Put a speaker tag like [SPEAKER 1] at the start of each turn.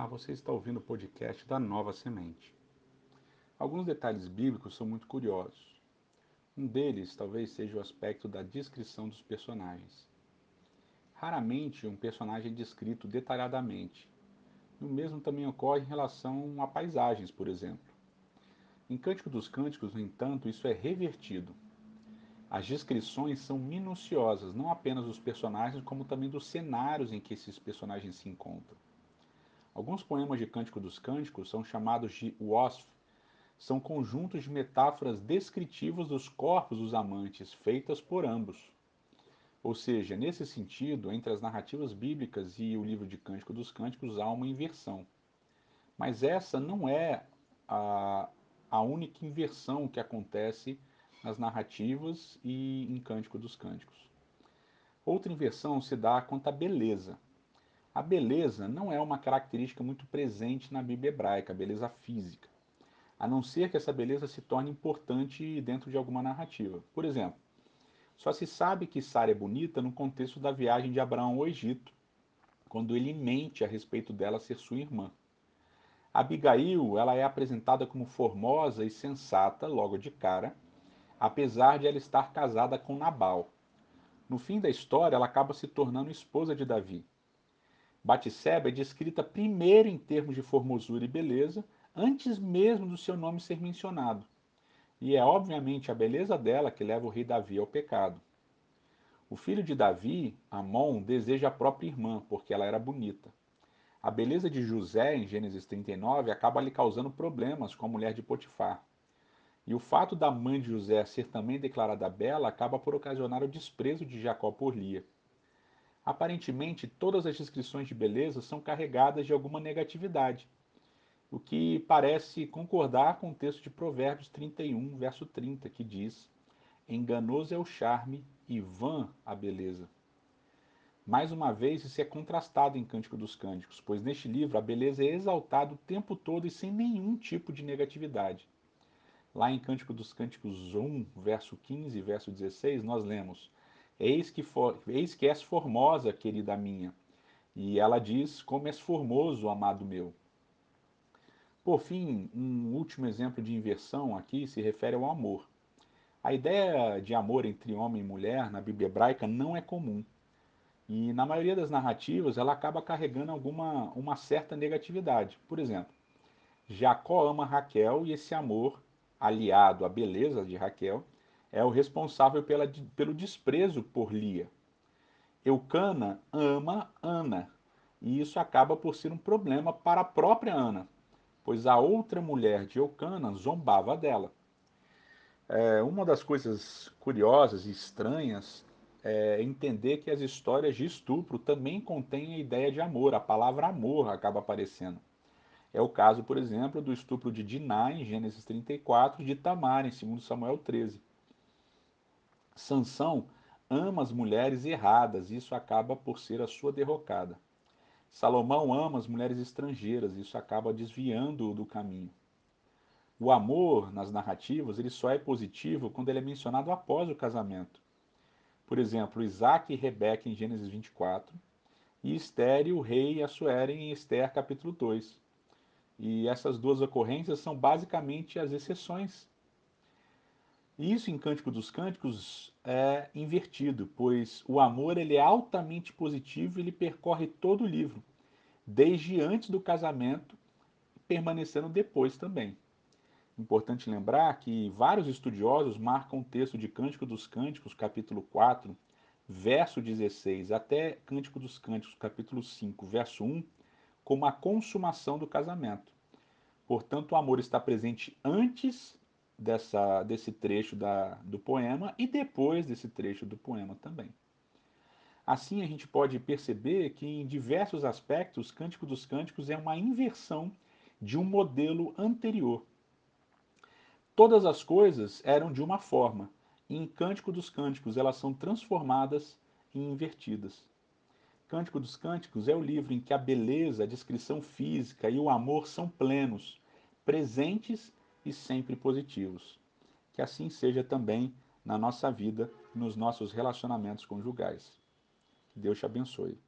[SPEAKER 1] Olá, você está ouvindo o podcast da Nova Semente. Alguns detalhes bíblicos são muito curiosos. Um deles talvez seja o aspecto da descrição dos personagens. Raramente um personagem é descrito detalhadamente. O mesmo também ocorre em relação a paisagens, por exemplo. Em Cântico dos Cânticos, no entanto, isso é revertido. As descrições são minuciosas, não apenas dos personagens, como também dos cenários em que esses personagens se encontram. Alguns poemas de Cântico dos Cânticos são chamados de wasf, são conjuntos de metáforas descritivas dos corpos dos amantes, feitas por ambos. Ou seja, nesse sentido, entre as narrativas bíblicas e o livro de Cântico dos Cânticos há uma inversão. Mas essa não é a, a única inversão que acontece nas narrativas e em Cântico dos Cânticos. Outra inversão se dá quanto à beleza. A beleza não é uma característica muito presente na Bíblia hebraica, a beleza física, a não ser que essa beleza se torne importante dentro de alguma narrativa. Por exemplo, só se sabe que Sara é bonita no contexto da viagem de Abraão ao Egito, quando ele mente a respeito dela ser sua irmã. Abigail, ela é apresentada como formosa e sensata logo de cara, apesar de ela estar casada com Nabal. No fim da história, ela acaba se tornando esposa de Davi. Batseba é descrita primeiro em termos de formosura e beleza, antes mesmo do seu nome ser mencionado. E é obviamente a beleza dela que leva o rei Davi ao pecado. O filho de Davi, Amon, deseja a própria irmã, porque ela era bonita. A beleza de José, em Gênesis 39, acaba lhe causando problemas com a mulher de Potifar. E o fato da mãe de José ser também declarada bela acaba por ocasionar o desprezo de Jacó por Lia. Aparentemente, todas as descrições de beleza são carregadas de alguma negatividade, o que parece concordar com o texto de Provérbios 31, verso 30, que diz: Enganoso é o charme e vã a beleza. Mais uma vez, isso é contrastado em Cântico dos Cânticos, pois neste livro a beleza é exaltada o tempo todo e sem nenhum tipo de negatividade. Lá em Cântico dos Cânticos 1, verso 15 e verso 16, nós lemos: Eis que, for, eis que és formosa, querida minha. E ela diz: Como és formoso, amado meu. Por fim, um último exemplo de inversão aqui se refere ao amor. A ideia de amor entre homem e mulher na Bíblia hebraica não é comum. E na maioria das narrativas ela acaba carregando alguma uma certa negatividade. Por exemplo, Jacó ama Raquel e esse amor, aliado à beleza de Raquel, é o responsável pela, pelo desprezo por Lia. Eucana ama Ana, e isso acaba por ser um problema para a própria Ana, pois a outra mulher de Eucana zombava dela. É, uma das coisas curiosas e estranhas é entender que as histórias de estupro também contêm a ideia de amor, a palavra amor acaba aparecendo. É o caso, por exemplo, do estupro de Diná em Gênesis 34 e de Tamar em 2 Samuel 13. Sansão ama as mulheres erradas, e isso acaba por ser a sua derrocada. Salomão ama as mulheres estrangeiras, e isso acaba desviando-o do caminho. O amor nas narrativas ele só é positivo quando ele é mencionado após o casamento. Por exemplo, Isaac e Rebeca em Gênesis 24, e Esther e o rei Assuero em Esther capítulo 2. E essas duas ocorrências são basicamente as exceções isso em Cântico dos Cânticos é invertido, pois o amor ele é altamente positivo e ele percorre todo o livro, desde antes do casamento, permanecendo depois também. Importante lembrar que vários estudiosos marcam o texto de Cântico dos Cânticos, capítulo 4, verso 16, até Cântico dos Cânticos, capítulo 5, verso 1, como a consumação do casamento. Portanto, o amor está presente antes dessa, desse trecho da, do poema e depois desse trecho do poema também. Assim, a gente pode perceber que, em diversos aspectos, Cântico dos Cânticos é uma inversão de um modelo anterior. Todas as coisas eram de uma forma, e em Cântico dos Cânticos elas são transformadas e invertidas. Cântico dos Cânticos é o livro em que a beleza, a descrição física e o amor são plenos, presentes e sempre positivos. Que assim seja também na nossa vida, nos nossos relacionamentos conjugais. Que Deus te abençoe.